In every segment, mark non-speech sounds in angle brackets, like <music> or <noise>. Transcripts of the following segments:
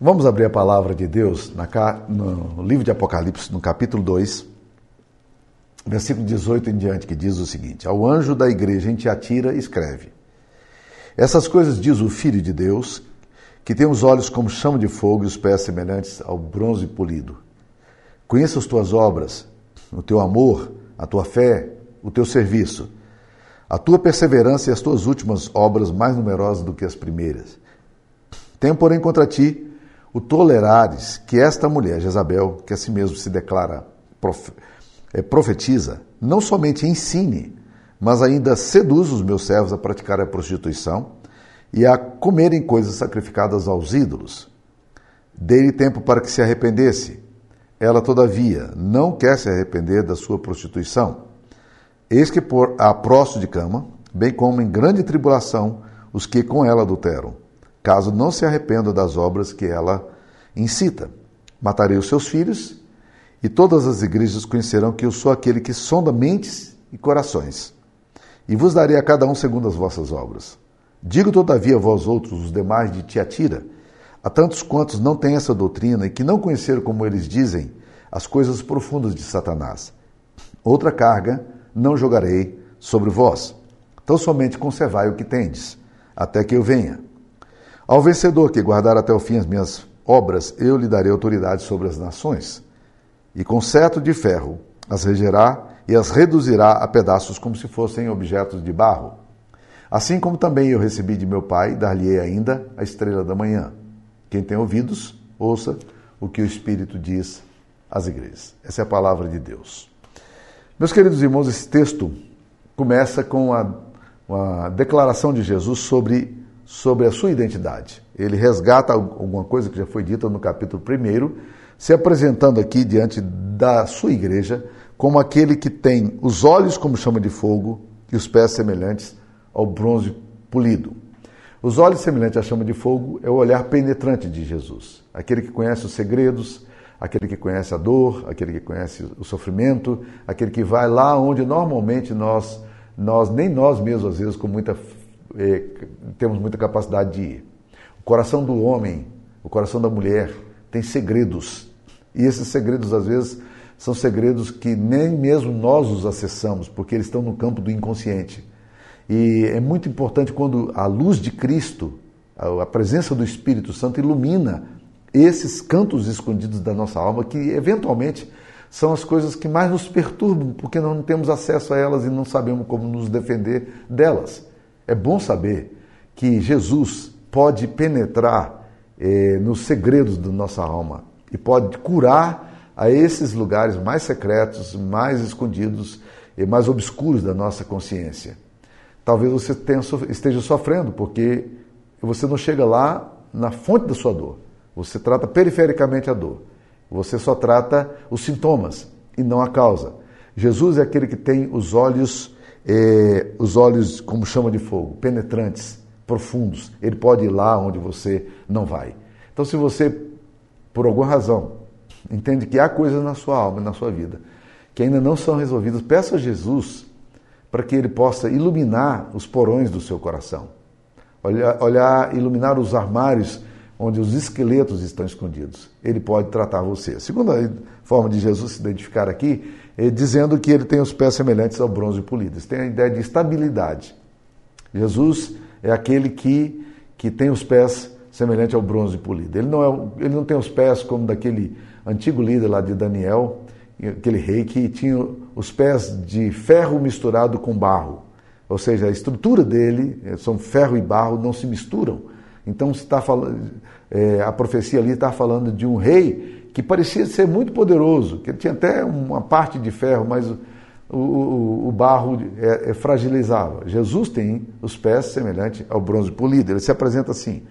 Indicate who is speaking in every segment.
Speaker 1: Vamos abrir a palavra de Deus no livro de Apocalipse, no capítulo 2, versículo 18 em diante, que diz o seguinte: Ao anjo da igreja em Tiatira, escreve: Essas coisas diz o Filho de Deus, que tem os olhos como chama de fogo e os pés semelhantes ao bronze polido. Conheça as tuas obras, o teu amor, a tua fé, o teu serviço, a tua perseverança e as tuas últimas obras mais numerosas do que as primeiras. Tenho, porém, contra ti o tolerares que esta mulher, Jezabel, que a si mesmo se declara prof, é, profetiza, não somente ensine, mas ainda seduz os meus servos a praticar a prostituição e a comerem coisas sacrificadas aos ídolos. Dei-lhe tempo para que se arrependesse. Ela, todavia, não quer se arrepender da sua prostituição. Eis que por a próximo de cama, bem como em grande tribulação, os que com ela adulteram caso não se arrependa das obras que ela incita. Matarei os seus filhos, e todas as igrejas conhecerão que eu sou aquele que sonda mentes e corações. E vos darei a cada um segundo as vossas obras. Digo, todavia, a vós outros, os demais de Tiatira, a tantos quantos não têm essa doutrina e que não conheceram, como eles dizem, as coisas profundas de Satanás. Outra carga não jogarei sobre vós. Então somente conservai o que tendes, até que eu venha. Ao vencedor que guardar até o fim as minhas obras, eu lhe darei autoridade sobre as nações. E com cetro de ferro as regerá e as reduzirá a pedaços como se fossem objetos de barro. Assim como também eu recebi de meu Pai, dar-lhe-ei ainda a estrela da manhã. Quem tem ouvidos, ouça o que o Espírito diz às igrejas. Essa é a palavra de Deus. Meus queridos irmãos, esse texto começa com a, uma declaração de Jesus sobre sobre a sua identidade. Ele resgata alguma coisa que já foi dita no capítulo 1, se apresentando aqui diante da sua igreja como aquele que tem os olhos como chama de fogo e os pés semelhantes ao bronze polido. Os olhos semelhantes à chama de fogo é o olhar penetrante de Jesus, aquele que conhece os segredos, aquele que conhece a dor, aquele que conhece o sofrimento, aquele que vai lá onde normalmente nós, nós nem nós mesmos às vezes com muita temos muita capacidade de ir. O coração do homem, o coração da mulher tem segredos. E esses segredos, às vezes, são segredos que nem mesmo nós os acessamos, porque eles estão no campo do inconsciente. E é muito importante quando a luz de Cristo, a presença do Espírito Santo ilumina esses cantos escondidos da nossa alma, que eventualmente são as coisas que mais nos perturbam, porque não temos acesso a elas e não sabemos como nos defender delas. É bom saber que Jesus pode penetrar eh, nos segredos da nossa alma e pode curar a esses lugares mais secretos, mais escondidos e mais obscuros da nossa consciência. Talvez você tenha, esteja sofrendo porque você não chega lá na fonte da sua dor. Você trata perifericamente a dor. Você só trata os sintomas e não a causa. Jesus é aquele que tem os olhos é, os olhos, como chama de fogo, penetrantes, profundos. Ele pode ir lá onde você não vai. Então, se você, por alguma razão, entende que há coisas na sua alma na sua vida que ainda não são resolvidas, peça a Jesus para que ele possa iluminar os porões do seu coração. Olhar, olhar, iluminar os armários onde os esqueletos estão escondidos. Ele pode tratar você. A segunda forma de Jesus se identificar aqui dizendo que ele tem os pés semelhantes ao bronze polido. Isso tem a ideia de estabilidade. Jesus é aquele que, que tem os pés semelhantes ao bronze polido. Ele não, é, ele não tem os pés como daquele antigo líder lá de Daniel, aquele rei que tinha os pés de ferro misturado com barro. Ou seja, a estrutura dele, eh, são ferro e barro, não se misturam. Então está falando, é, a profecia ali está falando de um rei que parecia ser muito poderoso, que ele tinha até uma parte de ferro, mas o, o, o barro é, é fragilizava. Jesus tem os pés semelhantes ao bronze polido, ele se apresenta assim.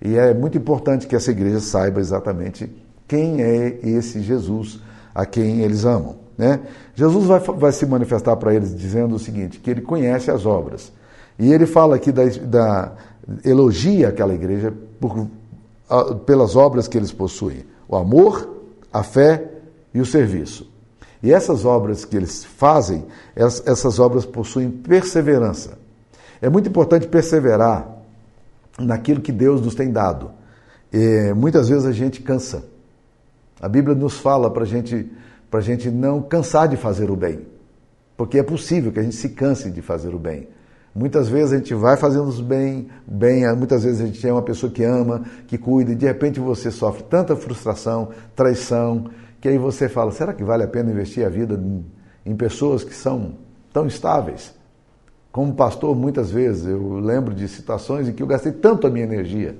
Speaker 1: E é muito importante que essa igreja saiba exatamente quem é esse Jesus a quem eles amam. Né? Jesus vai, vai se manifestar para eles dizendo o seguinte: que ele conhece as obras. E ele fala aqui da, da elogia aquela igreja por, pelas obras que eles possuem: o amor, a fé e o serviço. E essas obras que eles fazem, essas obras possuem perseverança. É muito importante perseverar naquilo que Deus nos tem dado. é, muitas vezes a gente cansa. A Bíblia nos fala para gente, a gente não cansar de fazer o bem, porque é possível que a gente se canse de fazer o bem. Muitas vezes a gente vai fazendo os bem, bem, muitas vezes a gente é uma pessoa que ama, que cuida, e de repente você sofre tanta frustração, traição, que aí você fala: será que vale a pena investir a vida em, pessoas que são tão estáveis? Como pastor, muitas vezes eu lembro de situações em que eu gastei tanto a minha energia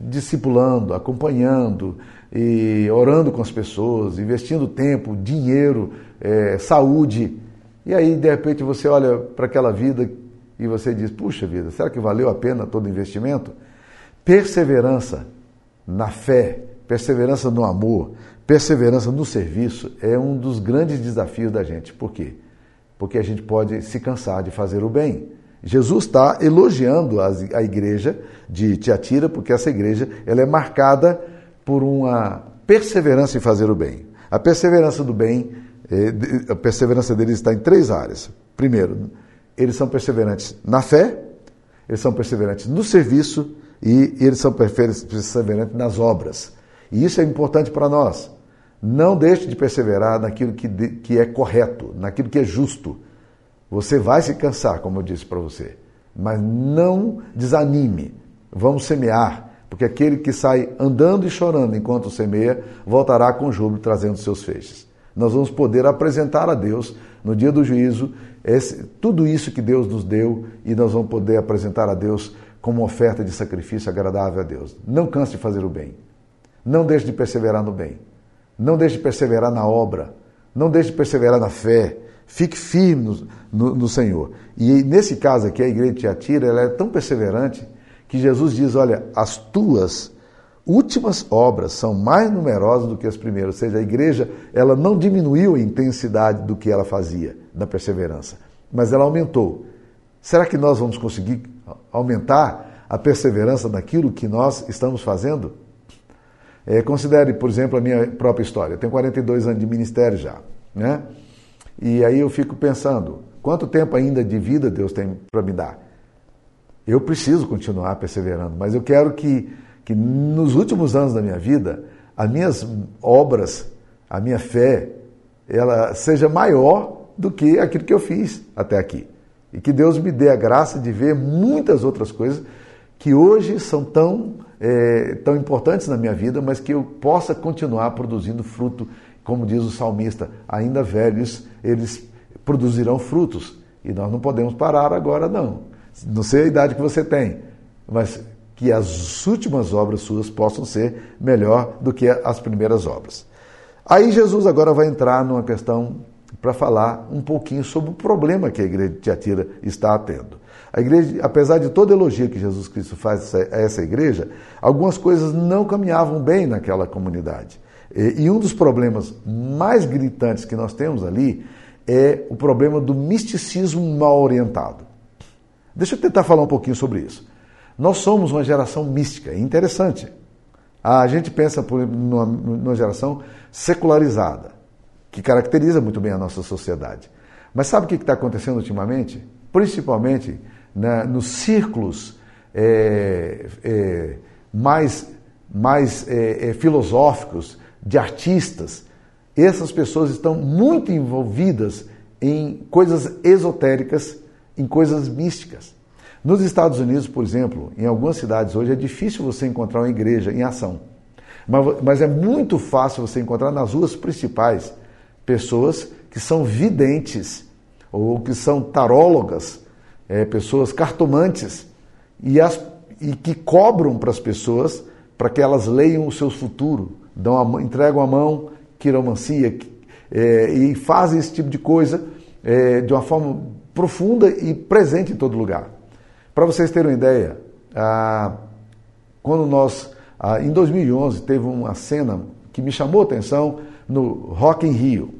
Speaker 1: discipulando, acompanhando e orando com as pessoas, investindo tempo, dinheiro, é, saúde. E aí, de repente, você olha para aquela vida e você diz: puxa vida, será que valeu a pena todo investimento? Perseverança na fé, perseverança no amor, perseverança no serviço é um dos grandes desafios da gente. Por quê? Porque a gente pode se cansar de fazer o bem. Jesus está elogiando a igreja de Tiatira, porque essa igreja ela é marcada por uma perseverança em fazer o bem. A perseverança do bem, eh, a perseverança deles está em três áreas. Primeiro, eles são perseverantes na fé, eles são perseverantes no serviço e eles são perseverantes nas obras. E isso é importante para nós. Não deixe de perseverar naquilo que, que é correto, naquilo que é justo. Você vai se cansar, como eu disse para você, mas não desanime. Vamos semear, porque aquele que sai andando e chorando enquanto semeia, voltará com júbilo trazendo seus feixes. Nós vamos poder apresentar a Deus no dia do juízo esse, tudo isso que Deus nos deu e nós vamos poder apresentar a Deus como oferta de sacrifício agradável a Deus. Não canse de fazer o bem. Não deixe de perseverar no bem. Não deixe de perseverar na obra. Não deixe de perseverar na fé. Fique firme no, no, no Senhor. E nesse caso aqui, a igreja de Tiatira ela é tão perseverante que Jesus diz: Olha, as tuas últimas obras são mais numerosas do que as primeiras. Ou seja, a igreja ela não diminuiu a intensidade do que ela fazia da perseverança, mas ela aumentou. Será que nós vamos conseguir aumentar a perseverança naquilo que nós estamos fazendo? É, considere, por exemplo, a minha própria história. Eu tenho 42 anos de ministério já, né? E aí eu fico pensando, quanto tempo ainda de vida Deus tem para me dar? Eu preciso continuar perseverando, mas eu quero que, que nos últimos anos da minha vida, as minhas obras, a minha fé, ela seja maior do que aquilo que eu fiz até aqui. E que Deus me dê a graça de ver muitas outras coisas que hoje são tão, é, tão importantes na minha vida, mas que eu possa continuar produzindo fruto, como diz o salmista, ainda velhos, eles produzirão frutos. E nós não podemos parar agora, não. Não sei a idade que você tem, mas que as últimas obras suas possam ser melhor do que as primeiras obras. Aí Jesus agora vai entrar numa questão para falar um pouquinho sobre o problema que a igreja de Tiatira está tendo. A igreja, apesar de todo elogio que Jesus Cristo faz a essa igreja, algumas coisas não caminhavam bem naquela comunidade. E um dos problemas mais gritantes que nós temos ali é o problema do misticismo mal orientado. Deixa eu tentar falar um pouquinho sobre isso. Nós somos uma geração mística, é interessante. A gente pensa por numa, numa geração secularizada que caracteriza muito bem a nossa sociedade. Mas sabe o que está acontecendo ultimamente? Principalmente né, nos círculos é, é, mais, mais é, é, filosóficos, de artistas, essas pessoas estão muito envolvidas em coisas esotéricas, em coisas místicas. Nos Estados Unidos, por exemplo, em algumas cidades hoje é difícil você encontrar uma igreja em ação. Mas, mas é muito fácil você encontrar nas ruas principais pessoas que são videntes ou que são tarólogas, é, pessoas cartomantes e, as, e que cobram para as pessoas para que elas leiam o seu futuro, dão a, entregam a mão, quiromancia é, e fazem esse tipo de coisa é, de uma forma profunda e presente em todo lugar. Para vocês terem uma ideia, ah, quando nós, ah, em 2011, teve uma cena que me chamou a atenção no Rock in Rio.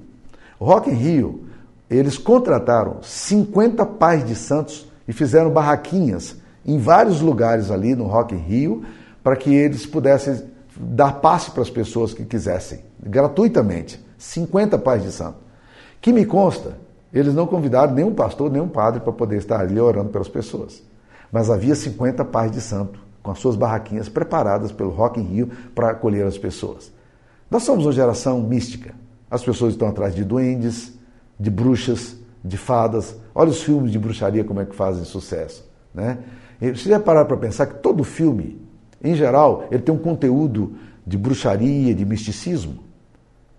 Speaker 1: Rock in Rio, eles contrataram 50 pais de santos e fizeram barraquinhas em vários lugares ali no Rock in Rio para que eles pudessem dar passe para as pessoas que quisessem, gratuitamente. 50 pais de santo. Que me consta, eles não convidaram nenhum pastor, nenhum padre para poder estar ali orando pelas pessoas. Mas havia 50 pais de santo com as suas barraquinhas preparadas pelo Rock in Rio para acolher as pessoas. Nós somos uma geração mística. As pessoas estão atrás de duendes, de bruxas, de fadas. Olha os filmes de bruxaria como é que fazem sucesso. Né? E você já parar para pensar que todo filme, em geral, ele tem um conteúdo de bruxaria, de misticismo.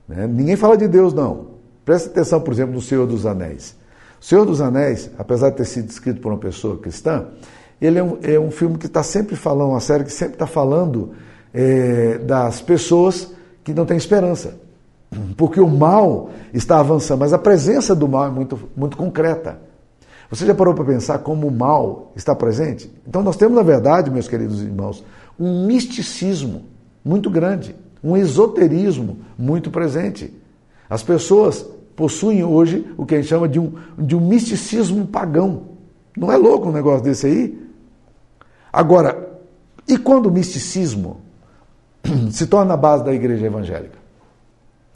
Speaker 1: Né? Ninguém fala de Deus, não. Presta atenção, por exemplo, no Senhor dos Anéis. O Senhor dos Anéis, apesar de ter sido escrito por uma pessoa cristã, ele é um, é um filme que está sempre falando, uma série que sempre está falando é, das pessoas que não têm esperança. Porque o mal está avançando, mas a presença do mal é muito, muito concreta. Você já parou para pensar como o mal está presente? Então nós temos, na verdade, meus queridos irmãos, um misticismo muito grande, um esoterismo muito presente. As pessoas possuem hoje o que a gente chama de um, de um misticismo pagão. Não é louco um negócio desse aí? Agora, e quando o misticismo <clears throat> se torna a base da igreja evangélica?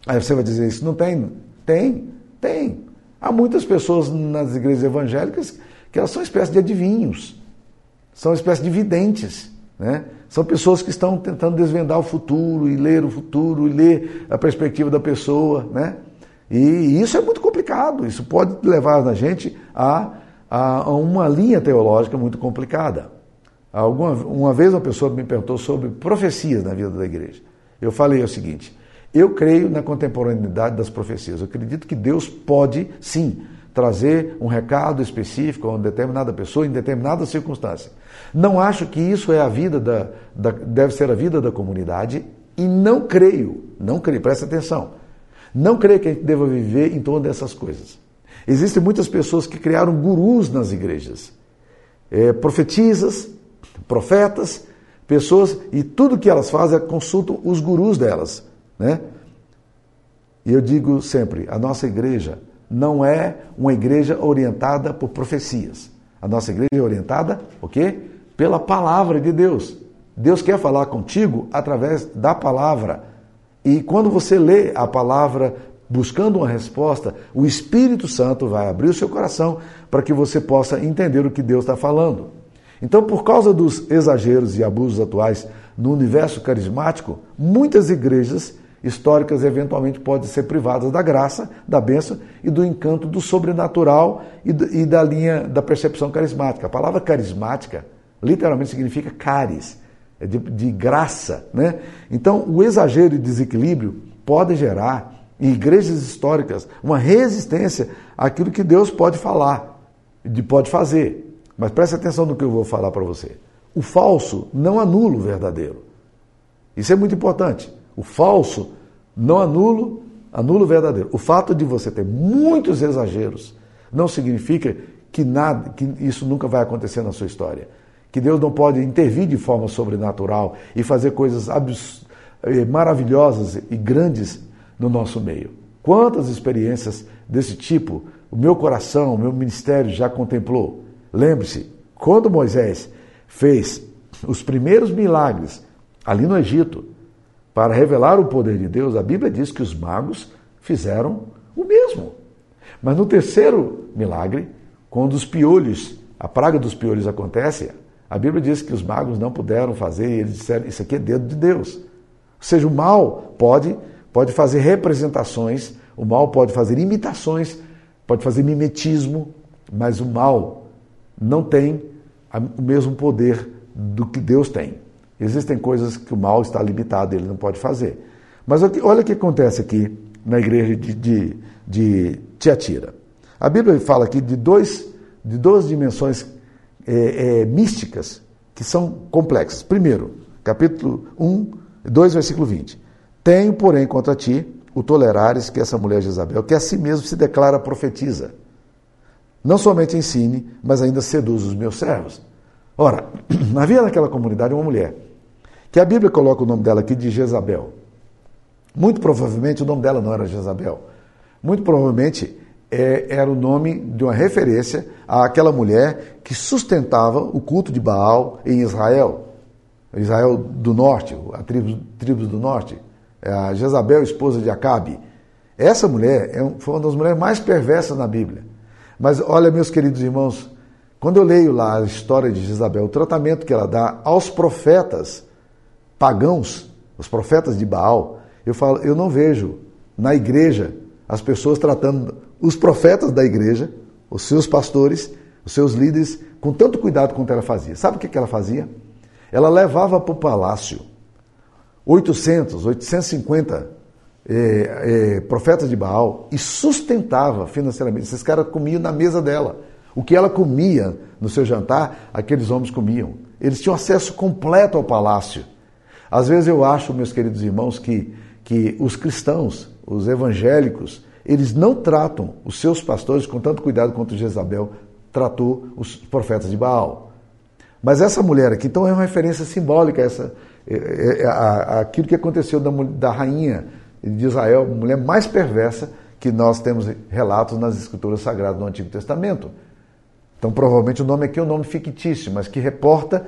Speaker 1: Aí você vai dizer isso, não tem? Tem, tem. Há muitas pessoas nas igrejas evangélicas que elas são espécies de adivinhos, são espécies de videntes, né? São pessoas que estão tentando desvendar o futuro e ler o futuro e ler a perspectiva da pessoa, né? E isso é muito complicado, isso pode levar a gente a, a uma linha teológica muito complicada. Alguma, uma vez uma pessoa me perguntou sobre profecias na vida da igreja. Eu falei o seguinte: eu creio na contemporaneidade das profecias. Eu acredito que Deus pode, sim, trazer um recado específico a uma determinada pessoa em determinada circunstância. Não acho que isso é a vida da, da, deve ser a vida da comunidade e não creio, não creio, presta atenção, não creio que a gente deva viver em torno dessas coisas. Existem muitas pessoas que criaram gurus nas igrejas, é, profetisas, profetas, pessoas, e tudo que elas fazem é consultam os gurus delas. Né? E eu digo sempre, a nossa igreja não é uma igreja orientada por profecias. A nossa igreja é orientada, o? Pela palavra de Deus. Deus quer falar contigo através da palavra. E quando você lê a palavra buscando uma resposta, o Espírito Santo vai abrir o seu coração para que você possa entender o que Deus está falando. Então, por causa dos exageros e abusos atuais no universo carismático, muitas igrejas históricas eventualmente podem ser privadas da graça, da bênção e do encanto do sobrenatural e, da linha da percepção carismática. A palavra carismática literalmente significa caris, é de, de graça. Né? Então, o exagero e desequilíbrio pode gerar em igrejas históricas uma resistência àquilo que Deus pode falar, de pode fazer. Mas preste atenção no que eu vou falar para você. O falso não anula o verdadeiro. Isso é muito importante. O falso não anula, anula o verdadeiro. O fato de você ter muitos exageros não significa que nada, que isso nunca vai acontecer na sua história. Que Deus não pode intervir de forma sobrenatural e fazer coisas eh, maravilhosas e grandes no nosso meio. Quantas experiências desse tipo o meu coração, o meu ministério já contemplou? Lembre-se, quando Moisés fez os primeiros milagres ali no Egito, para revelar o poder de Deus, a Bíblia diz que os magos fizeram o mesmo. Mas no terceiro milagre, quando os piolhos, a praga dos piolhos acontece, a Bíblia diz que os magos não puderam fazer, e eles disseram: Isso aqui é dedo de Deus. Ou seja, o mal pode, pode fazer representações, o mal pode fazer imitações, pode fazer mimetismo, mas o mal não tem o mesmo poder do que Deus tem. Existem coisas que o mal está limitado, ele não pode fazer. Mas olha o que acontece aqui na igreja de, de, de Tiatira. A Bíblia fala aqui de, dois, de duas dimensões é, é, místicas que são complexas. Primeiro, capítulo 1, 2, versículo 20. Tenho, porém, contra ti o tolerares que essa mulher Jezabel, que a si mesmo se declara profetiza. Não somente ensine, mas ainda seduz os meus servos. Ora, <clears throat> havia naquela comunidade uma mulher que a Bíblia coloca o nome dela aqui de Jezabel. Muito provavelmente o nome dela não era Jezabel. Muito provavelmente é, era o nome de uma referência àquela mulher que sustentava o culto de Baal em Israel. Israel do norte, a tribo, tribos do norte. É a Jezabel, esposa de Acabe. Essa mulher é, foi uma das mulheres mais perversas na Bíblia. Mas olha, meus queridos irmãos, Quando eu leio lá a história de Jezabel, o tratamento que ela dá aos profetas pagãos, os profetas de Baal, eu falo, eu não vejo na igreja as pessoas tratando os profetas da igreja, os seus pastores, os seus líderes, com tanto cuidado quanto ela fazia. Sabe o que ela fazia? Ela levava para o palácio 800, 850 é, é, profetas de Baal e sustentava financeiramente. Esses caras comiam na mesa dela. O que ela comia no seu jantar, aqueles homens comiam. Eles tinham acesso completo ao palácio. Às vezes eu acho, meus queridos irmãos, que, que os cristãos, os evangélicos, eles não tratam os seus pastores com tanto cuidado quanto Jezabel tratou os profetas de Baal. Mas essa mulher aqui, então, é uma referência simbólica a essa, é, é, é, a, aquilo que aconteceu da, da rainha de Israel, mulher mais perversa que nós temos relatos nas escrituras sagradas do Antigo Testamento. Então, provavelmente o nome aqui é um nome fictício, mas que reporta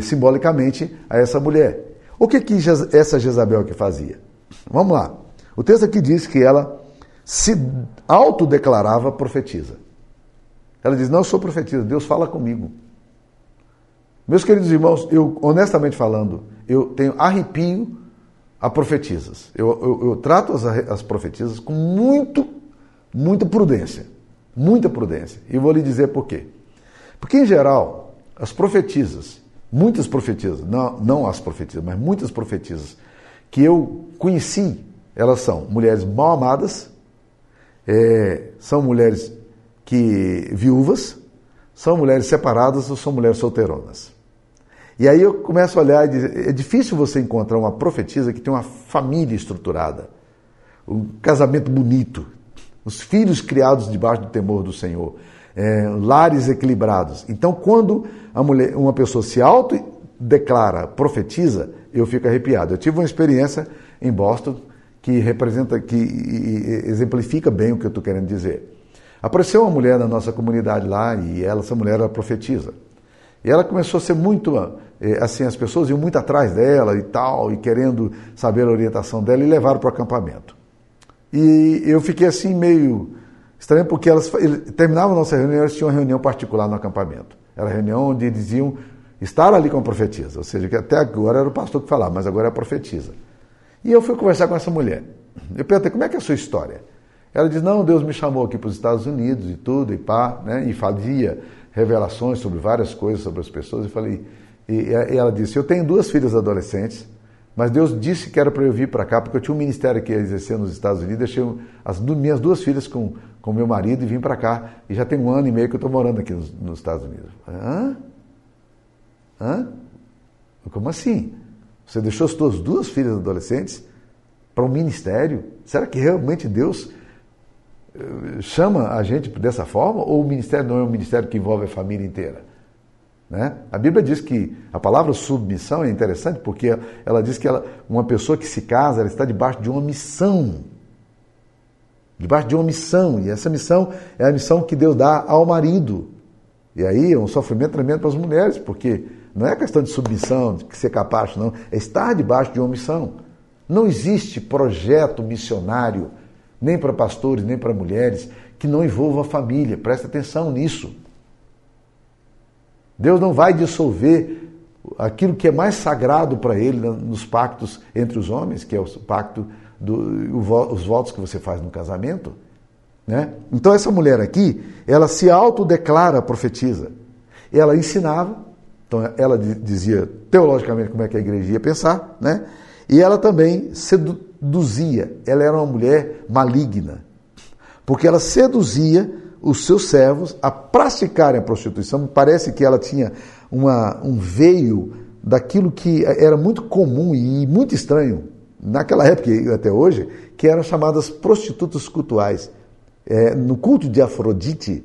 Speaker 1: simbolicamente a essa mulher. O que, que essa Jezabel aqui fazia? Vamos lá. O texto aqui diz que ela se autodeclarava profetisa. Ela diz: Não, eu sou profetisa, Deus fala comigo. Meus queridos irmãos, eu, honestamente falando, eu tenho arrepio a profetisas. Eu, eu, eu trato as, as profetisas com muito, muita prudência. Muita prudência. E vou lhe dizer por quê. Porque, em geral, as profetisas, muitas profetisas, não, não as profetisas, mas muitas profetisas que eu conheci, elas são mulheres mal amadas, é, são mulheres que viúvas, são mulheres separadas ou são mulheres solteironas. E aí eu começo a olhar e dizer, é difícil você encontrar uma profetisa que tem uma família estruturada, um casamento bonito, os filhos criados debaixo do temor do Senhor, é, lares equilibrados. Então, quando a mulher, uma pessoa se autodeclara profetiza, eu fico arrepiado. Eu tive uma experiência em Boston que representa, que exemplifica bem o que eu estou querendo dizer. Apareceu uma mulher na nossa comunidade lá e ela, essa mulher era profetisa. E ela começou a ser muito assim, as pessoas iam muito atrás dela e tal, e querendo saber a orientação dela, e levaram para o acampamento. E eu fiquei assim meio estranho, porque elas terminavam a nossa reunião, elas tinham uma reunião particular no acampamento. Era a reunião onde eles iam estar ali com a profetisa, ou seja, que até agora era o pastor que falava, mas agora é a profetisa. E eu fui conversar com essa mulher. Eu perguntei, como é que é a sua história? Ela diz, não, Deus me chamou aqui para os Estados Unidos e tudo, e pá, né? E fazia revelações sobre várias coisas sobre as pessoas. E falei, e ela disse, eu tenho duas filhas adolescentes, mas Deus disse que era para eu vir para cá, porque eu tinha um ministério que ia exercer nos Estados Unidos, deixei as minhas duas filhas com, com meu marido e vim para cá. E já tem um ano e meio que eu estou morando aqui nos, nos Estados Unidos. Hã? Hã? Como assim? Você deixou as suas duas filhas adolescentes para um ministério? Será que realmente Deus eh, chama a gente dessa forma? Ou o ministério não é um ministério que envolve a família inteira? Né? A Bíblia diz que a palavra submissão é interessante porque ela diz que ela, uma pessoa que se casa ela está debaixo de uma missão. Debaixo de uma missão. E essa missão é a missão que Deus dá ao marido. E aí é um sofrimento tremendo para as mulheres, porque não é questão de submissão, de ser capaz, não. É estar debaixo de uma missão. Não existe projeto missionário, nem para pastores, nem para mulheres, que não envolva a família. Presta atenção nisso. Deus não vai dissolver aquilo que é mais sagrado para ele nos pactos entre os homens, que é o pacto do, os votos que você faz no casamento. Né? Então essa mulher aqui, ela se autodeclara profetiza. Ela ensinava, então ela dizia teologicamente como é que a igreja ia pensar, né? E ela também seduzia. Ela era uma mulher maligna, porque ela seduzia os seus servos a praticarem a prostituição. Parece que ela tinha uma, um veio daquilo que era muito comum e muito estranho naquela época e até hoje, que eram chamadas prostitutas cultuais. É, no culto de Afrodite,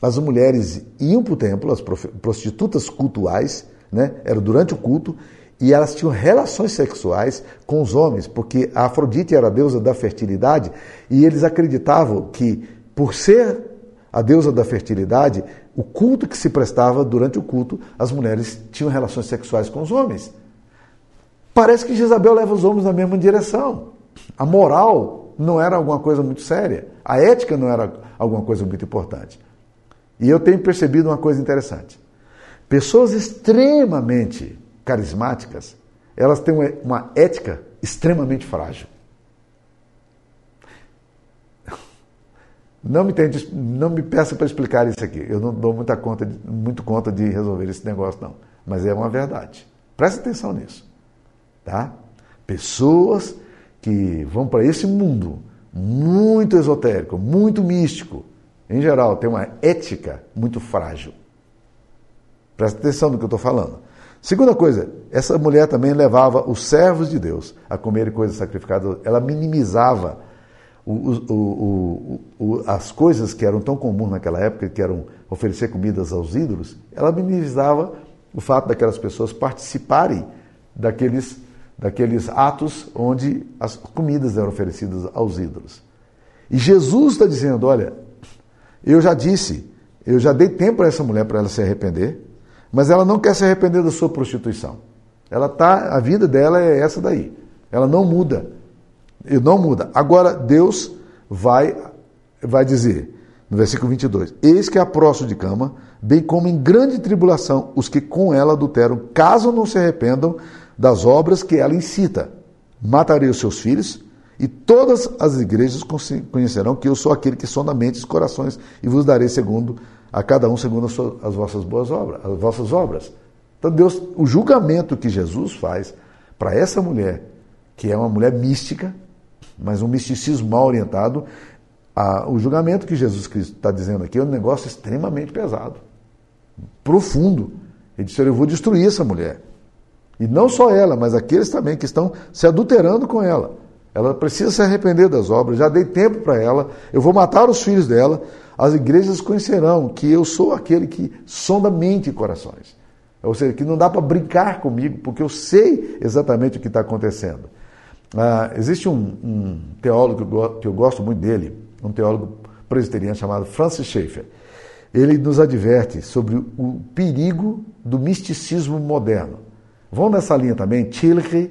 Speaker 1: as mulheres iam para o templo, as prostitutas cultuais, né, era durante o culto, e elas tinham relações sexuais com os homens, porque a Afrodite era a deusa da fertilidade, e eles acreditavam que, por ser a deusa da fertilidade, o culto que se prestava durante o culto, as mulheres tinham relações sexuais com os homens. Parece que Jezabel leva os homens na mesma direção. A moral não era alguma coisa muito séria, a ética não era alguma coisa muito importante. E eu tenho percebido uma coisa interessante. Pessoas extremamente carismáticas, elas têm uma ética extremamente frágil. Não me, tente, não me peça para explicar isso aqui. Eu não dou muita conta, muito conta de resolver esse negócio, não. Mas é uma verdade. Preste atenção nisso. Tá? Pessoas que vão para esse mundo muito esotérico, muito místico, em geral, tem uma ética muito frágil. Presta atenção no que eu estou falando. Segunda coisa, essa mulher também levava os servos de Deus a comerem coisas sacrificadas. Ela minimizava o, o, o, as coisas que eram tão comuns naquela época, que eram oferecer comidas aos ídolos. Ela minimizava o fato daquelas pessoas participarem daqueles, daqueles atos onde as comidas eram oferecidas aos ídolos. E Jesus está dizendo: olha, eu já disse, eu já dei tempo a essa mulher para ela se arrepender, mas ela não quer se arrepender da sua prostituição. Ela tá, a vida dela é essa daí. Ela não muda. E não muda. Agora Deus vai vai dizer no versículo 22: Eis que a próximo de cama, bem como em grande tribulação os que com ela adulteram, caso não se arrependam das obras que ela incita. Matarei os seus filhos e todas as igrejas conhecerão que eu sou aquele que sonda mentes e corações e vos darei segundo a cada um segundo as, suas, as vossas boas obras, as vossas obras. Então Deus, o julgamento que Jesus faz para essa mulher, que é uma mulher mística, mas um misticismo mal orientado, a, o julgamento que Jesus Cristo está dizendo aqui é um negócio extremamente pesado, profundo. Ele disse: Eu vou destruir essa mulher. E não só ela, mas aqueles também que estão se adulterando com ela. Ela precisa se arrepender das obras. Já dei tempo para ela. Eu vou matar os filhos dela. As igrejas conhecerão que eu sou aquele que sonda mente e corações. Ou seja, que não dá para brincar comigo, porque eu sei exatamente o que está acontecendo. Ah, existe um, um teólogo que eu, gosto muito dele, um teólogo presbiteriano chamado Francis Schaeffer. Ele nos adverte sobre o perigo do misticismo moderno. Vão nessa linha também Tillich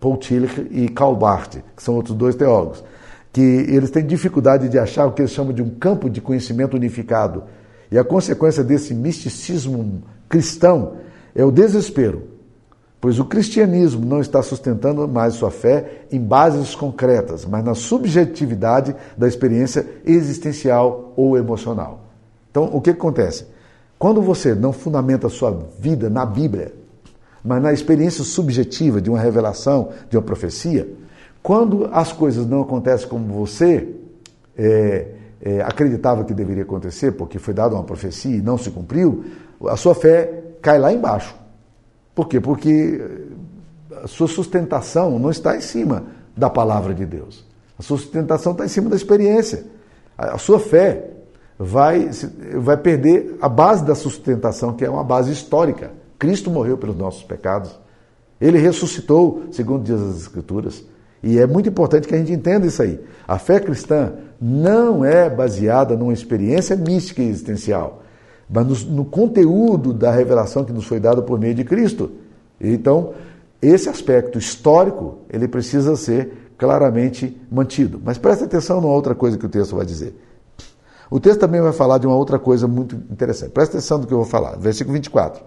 Speaker 1: Paul Tillich e Karl Barth, que são outros dois teólogos, que eles têm dificuldade de achar o que eles chamam de um campo de conhecimento unificado. E a consequência desse misticismo cristão é o desespero, pois o cristianismo não está sustentando mais sua fé em bases concretas, mas na subjetividade da experiência existencial ou emocional. Então, o que acontece? Quando você não fundamenta sua vida na Bíblia, mas na experiência subjetiva de uma revelação, de uma profecia, quando as coisas não acontecem como você é, é, acreditava que deveria acontecer, porque foi dada uma profecia e não se cumpriu, a sua fé cai lá embaixo. Por quê? Porque a sua sustentação não está em cima da palavra de Deus. A sua sustentação está em cima da experiência. A sua fé vai, vai perder a base da sustentação, que é uma base histórica. Cristo morreu pelos nossos pecados. Ele ressuscitou, segundo diz as Escrituras. E é muito importante que a gente entenda isso aí. A fé cristã não é baseada numa experiência mística e existencial, mas no, no conteúdo da revelação que nos foi dada por meio de Cristo. Então, esse aspecto histórico, ele precisa ser claramente mantido. Mas preste atenção numa outra coisa que o texto vai dizer. O texto também vai falar de uma outra coisa muito interessante. Preste atenção no que eu vou falar. Versículo 24.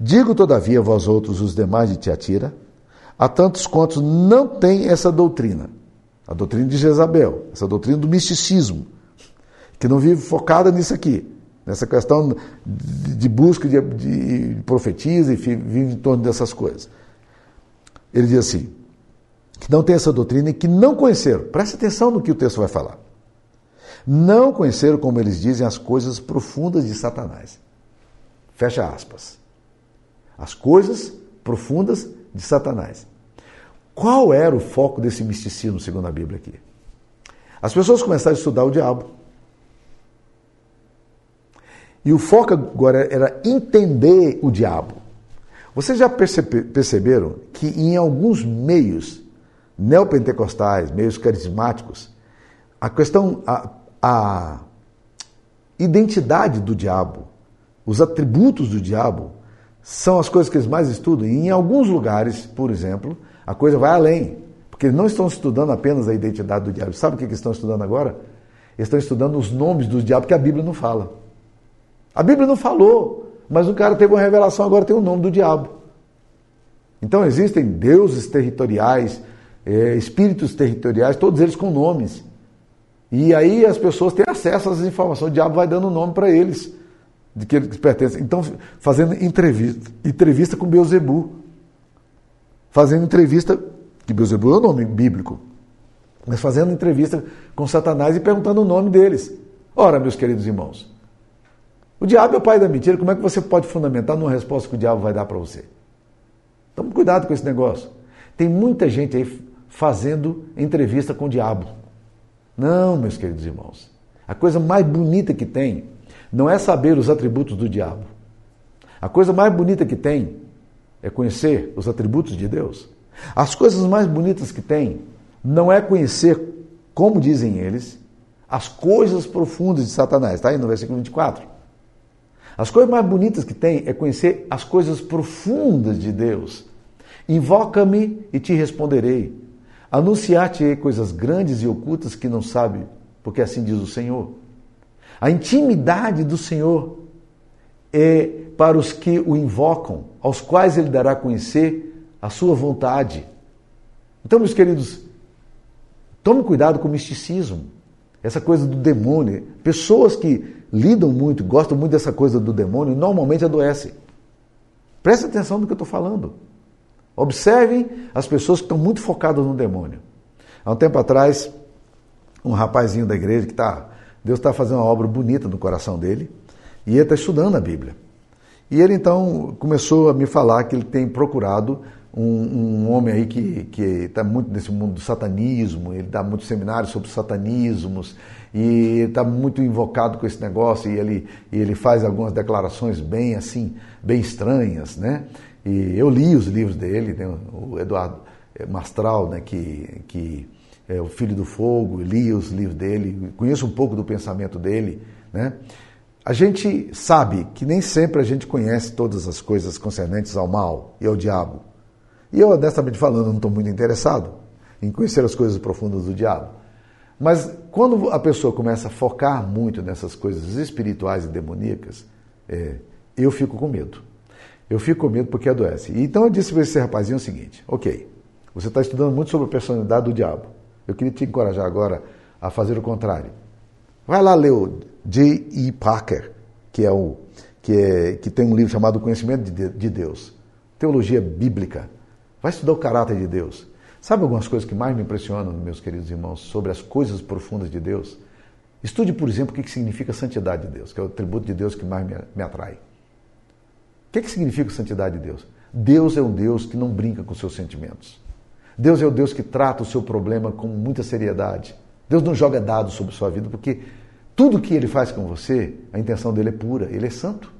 Speaker 1: Digo, todavia, vós outros, os demais de Tiatira, a tantos quantos não têm essa doutrina, a doutrina de Jezabel, essa doutrina do misticismo, que não vive focada nisso aqui, nessa questão de, busca de, de e vive em torno dessas coisas. Ele diz assim, que não tem essa doutrina e que não conheceram, preste atenção no que o texto vai falar, não conheceram, como eles dizem, as coisas profundas de Satanás. Fecha aspas as coisas profundas de Satanás. Qual era o foco desse misticismo, segundo a Bíblia aqui? As pessoas começaram a estudar o diabo. E o foco agora era entender o diabo. Vocês já perceberam que em alguns meios neopentecostais, meios carismáticos, a questão, a, a identidade do diabo, os atributos do diabo são as coisas que eles mais estudam. E em alguns lugares, por exemplo, a coisa vai além. Porque eles não estão estudando apenas a identidade do diabo. Sabe o que eles estão estudando agora? Eles estão estudando os nomes dos diabos que a Bíblia não fala. A Bíblia não falou, mas o cara teve uma revelação, agora tem o nome do diabo. Então existem deuses territoriais, é, espíritos territoriais, todos eles com nomes. E aí as pessoas têm acesso às informações, o diabo vai dando nome para eles, de que eles pertencem. Então, fazendo entrevista, entrevista com Beuzebu. Fazendo entrevista, que Beuzebu é o nome bíblico, mas fazendo entrevista com Satanás e perguntando o nome deles. Ora, meus queridos irmãos, o diabo é o pai da mentira, como é que você pode fundamentar numa resposta que o diabo vai dar para você? Tome cuidado com esse negócio. Tem muita gente aí fazendo entrevista com o diabo. Não, meus queridos irmãos. A coisa mais bonita que tem não é saber os atributos do diabo. A coisa mais bonita que tem é conhecer os atributos de Deus. As coisas mais bonitas que tem não é conhecer, como dizem eles, as coisas profundas de Satanás. Está aí no versículo 24. As coisas mais bonitas que tem é conhecer as coisas profundas de Deus. Invoca-me e te responderei. Anunciar-te coisas grandes e ocultas que não sabe, porque assim diz o Senhor. A intimidade do Senhor é para os que o invocam, aos quais ele dará a conhecer a sua vontade. Então, meus queridos, tome cuidado com o misticismo, essa coisa do demônio. Pessoas que lidam muito, gostam muito dessa coisa do demônio, normalmente adoecem. Preste atenção no que eu estou falando. Observem as pessoas que estão muito focadas no demônio. Há um tempo atrás, um rapazinho da igreja que está. Deus está fazendo uma obra bonita no coração dele e ele está estudando a Bíblia. E ele então começou a me falar que ele tem procurado um, um homem aí que está muito nesse mundo do satanismo, ele dá muitos seminários sobre satanismos e está muito invocado com esse negócio e ele, ele faz algumas declarações bem assim, bem estranhas, né? E eu li os livros dele, né? o Eduardo Mastral, né? que, que é o Filho do Fogo, li os livros dele, conheço um pouco do pensamento dele. Né? A gente sabe que nem sempre a gente conhece todas as coisas concernentes ao mal e ao diabo. E eu, honestamente falando, não estou muito interessado em conhecer as coisas profundas do diabo. Mas quando a pessoa começa a focar muito nessas coisas espirituais e demoníacas, é, eu fico com medo. Eu fico com medo porque adoece. Então eu disse para esse rapazinho o seguinte: ok, você está estudando muito sobre a personalidade do diabo. Eu queria te encorajar agora a fazer o contrário. Vai lá ler o J.E. Parker, que, é o, que, é, que tem um livro chamado Conhecimento de Deus, Teologia Bíblica. Vai estudar o caráter de Deus. Sabe algumas coisas que mais me impressionam, meus queridos irmãos, sobre as coisas profundas de Deus? Estude, por exemplo, o que significa santidade de Deus, que é o atributo de Deus que mais me, atrai. O que, que significa santidade de Deus? Deus é um Deus que não brinca com seus sentimentos. Deus é o Deus que trata o seu problema com muita seriedade. Deus não joga dados sobre sua vida, porque tudo que ele faz com você, a intenção dele é pura, ele é santo.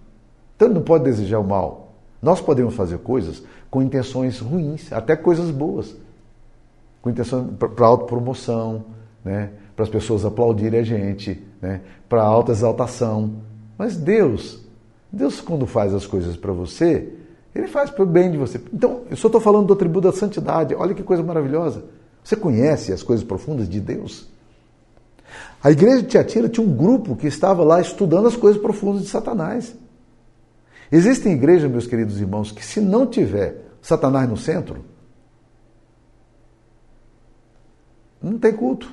Speaker 1: Então ele não pode desejar o mal. Nós podemos fazer coisas com intenções ruins, até coisas boas. Com intenção para autopromoção, né? para as pessoas aplaudirem a gente, né? para alta exaltação. Mas Deus Deus, quando faz as coisas para você, Ele faz para o bem de você. Então, eu só estou falando do atributo da santidade. Olha que coisa maravilhosa. Você conhece as coisas profundas de Deus? A igreja de Tiatira tinha um grupo que estava lá estudando as coisas profundas de Satanás. Existem igrejas, meus queridos irmãos, que se não tiver Satanás no centro, não tem culto.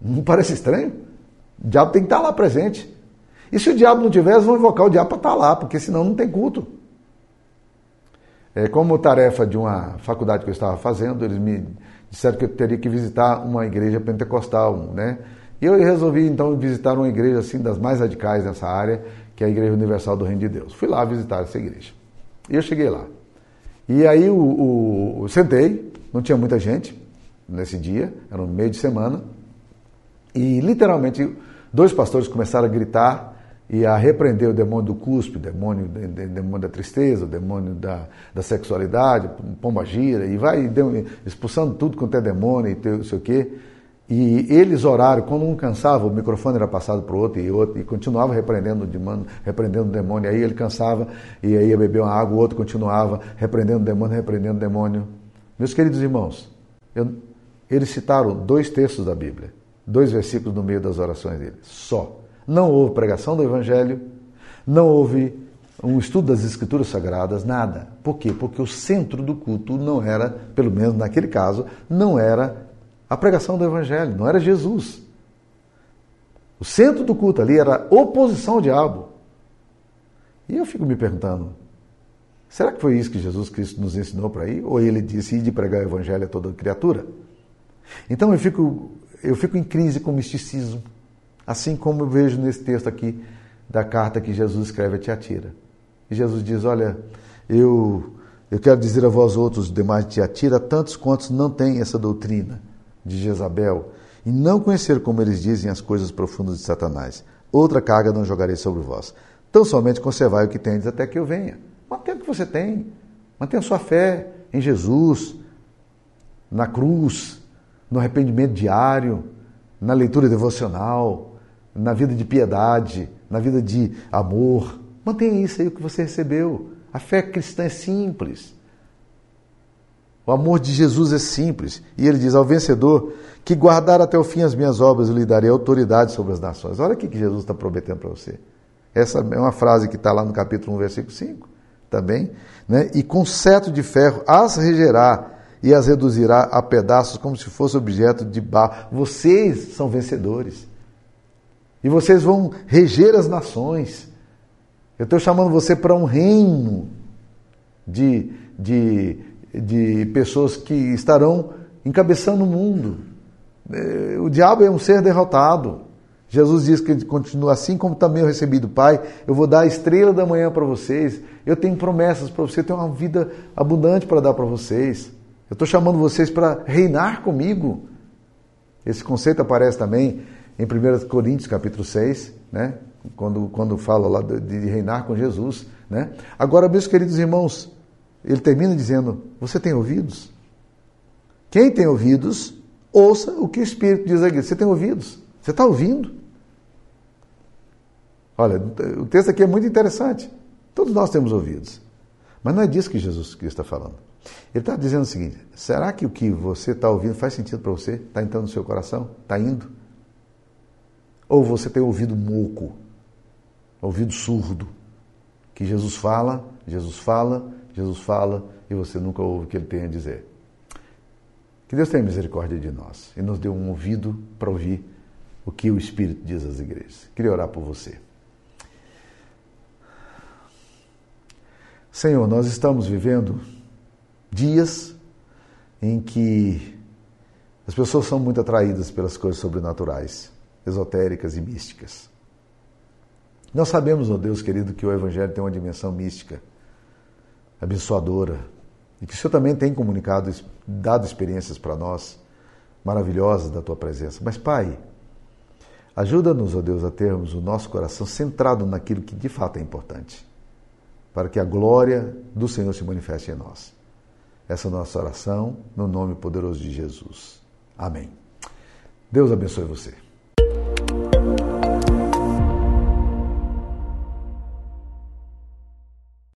Speaker 1: Não parece estranho? O diabo tem que estar lá presente. E se o diabo não tiver, eles vão invocar o diabo para estar lá, porque senão não tem culto. É, como tarefa de uma faculdade que eu estava fazendo, eles me disseram que eu teria que visitar uma igreja pentecostal, né? E eu resolvi então visitar uma igreja assim das mais radicais nessa área, que é a Igreja Universal do Reino de Deus. Fui lá visitar essa igreja. E eu cheguei lá. E aí o, o, o sentei, não tinha muita gente nesse dia, era no meio de semana, e literalmente dois pastores começaram a gritar e a repreender o demônio do cuspe, o demônio, demônio da tristeza, o demônio da, da sexualidade, pomba gira, e vai expulsando tudo quanto é demônio e não sei o quê. E eles oraram, quando um cansava, o microfone era passado para o outro e outro, e continuava repreendendo o demônio, repreendendo o demônio. Aí ele cansava e aí ia beber uma água, o outro continuava repreendendo o demônio, repreendendo o demônio. Meus queridos irmãos, eu, eles citaram dois textos da Bíblia, dois versículos no meio das orações deles, só. Não houve pregação do Evangelho, não houve um estudo das Escrituras Sagradas, nada. Por quê? Porque o centro do culto não era, pelo menos naquele caso, não era a pregação do Evangelho, não era Jesus. O centro do culto ali era oposição ao diabo. E eu fico me perguntando, será que foi isso que Jesus Cristo nos ensinou para ir? Ou ele disse ir de pregar o Evangelho a toda criatura? Então eu fico, eu fico em crise com o misticismo, assim como eu vejo nesse texto aqui da carta que Jesus escreve a Tiatira. E Jesus diz: Olha, eu, eu quero dizer a vós outros, demais de Tiatira, tantos quantos não têm essa doutrina de Jezabel, e não conhecer como eles dizem as coisas profundas de Satanás. Outra carga não jogarei sobre vós. Tão somente conservai o que tendes até que eu venha. Mantenha o que você tem. Mantenha sua fé em Jesus, na cruz, no arrependimento diário, na leitura devocional, na vida de piedade, na vida de amor. Mantenha isso aí o que você recebeu. A fé cristã é simples. O amor de Jesus é simples. E ele diz ao vencedor que guardar até o fim as minhas obras, lhe darei autoridade sobre as nações. Olha o que Jesus está prometendo para você. Essa é uma frase que está lá no capítulo 1, versículo 5 também. Né? E com cetro de ferro as regerá e as reduzirá a pedaços como se fosse objeto de barro. Vocês são vencedores. E vocês vão reger as nações. Eu estou chamando você para um reino de, de, de pessoas que estarão encabeçando o mundo. É, o diabo é um ser derrotado. Jesus diz que ele continua assim como também eu recebi do Pai, eu vou dar a estrela da manhã para vocês. Eu tenho promessas para vocês, eu tenho uma vida abundante para dar para vocês. Eu estou chamando vocês para reinar comigo. Esse conceito aparece também em 1 Coríntios capítulo 6, né? quando, quando fala lá de, de reinar com Jesus. Né? Agora, meus queridos irmãos, ele termina dizendo: Você tem ouvidos? Quem tem ouvidos, ouça o que o Espírito diz aqui. Você tem ouvidos? Você está ouvindo? Olha, o texto aqui é muito interessante. Todos nós temos ouvidos. Mas não é disso que Jesus está falando. Ele está dizendo o seguinte: será que o que você está ouvindo faz sentido para você? Está entrando no seu coração? Está indo? Ou você tem ouvido moco? ouvido surdo, que Jesus fala, Jesus fala, Jesus fala e você nunca ouve o que ele tem a dizer. Que Deus tenha misericórdia de nós e nos dê um ouvido para ouvir o que o Espírito diz às igrejas. Queria orar por você. Senhor, nós estamos vivendo dias em que as pessoas são muito atraídas pelas coisas sobrenaturais, esotéricas e místicas. Nós sabemos, ó oh Deus querido, que o Evangelho tem uma dimensão mística, abençoadora, e que o Senhor também tem comunicado, dado experiências para nós maravilhosas da Tua presença. Mas, Pai, ajuda-nos, ó Deus, a termos o nosso coração centrado naquilo que de fato é importante, para que a glória do Senhor se manifeste em nós. Essa é a nossa oração, no nome poderoso de Jesus. Amém. Deus abençoe você.